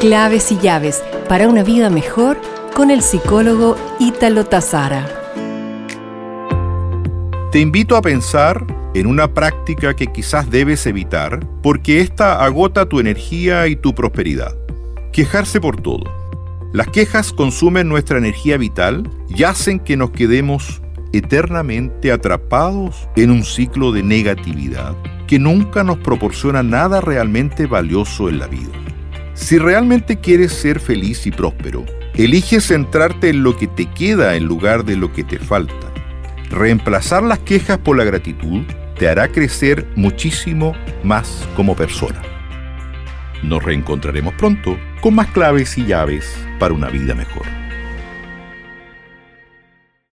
Claves y llaves para una vida mejor con el psicólogo Ítalo Tazara. Te invito a pensar en una práctica que quizás debes evitar porque esta agota tu energía y tu prosperidad. Quejarse por todo. Las quejas consumen nuestra energía vital y hacen que nos quedemos eternamente atrapados en un ciclo de negatividad que nunca nos proporciona nada realmente valioso en la vida. Si realmente quieres ser feliz y próspero, elige centrarte en lo que te queda en lugar de lo que te falta. Reemplazar las quejas por la gratitud te hará crecer muchísimo más como persona. Nos reencontraremos pronto con más claves y llaves para una vida mejor.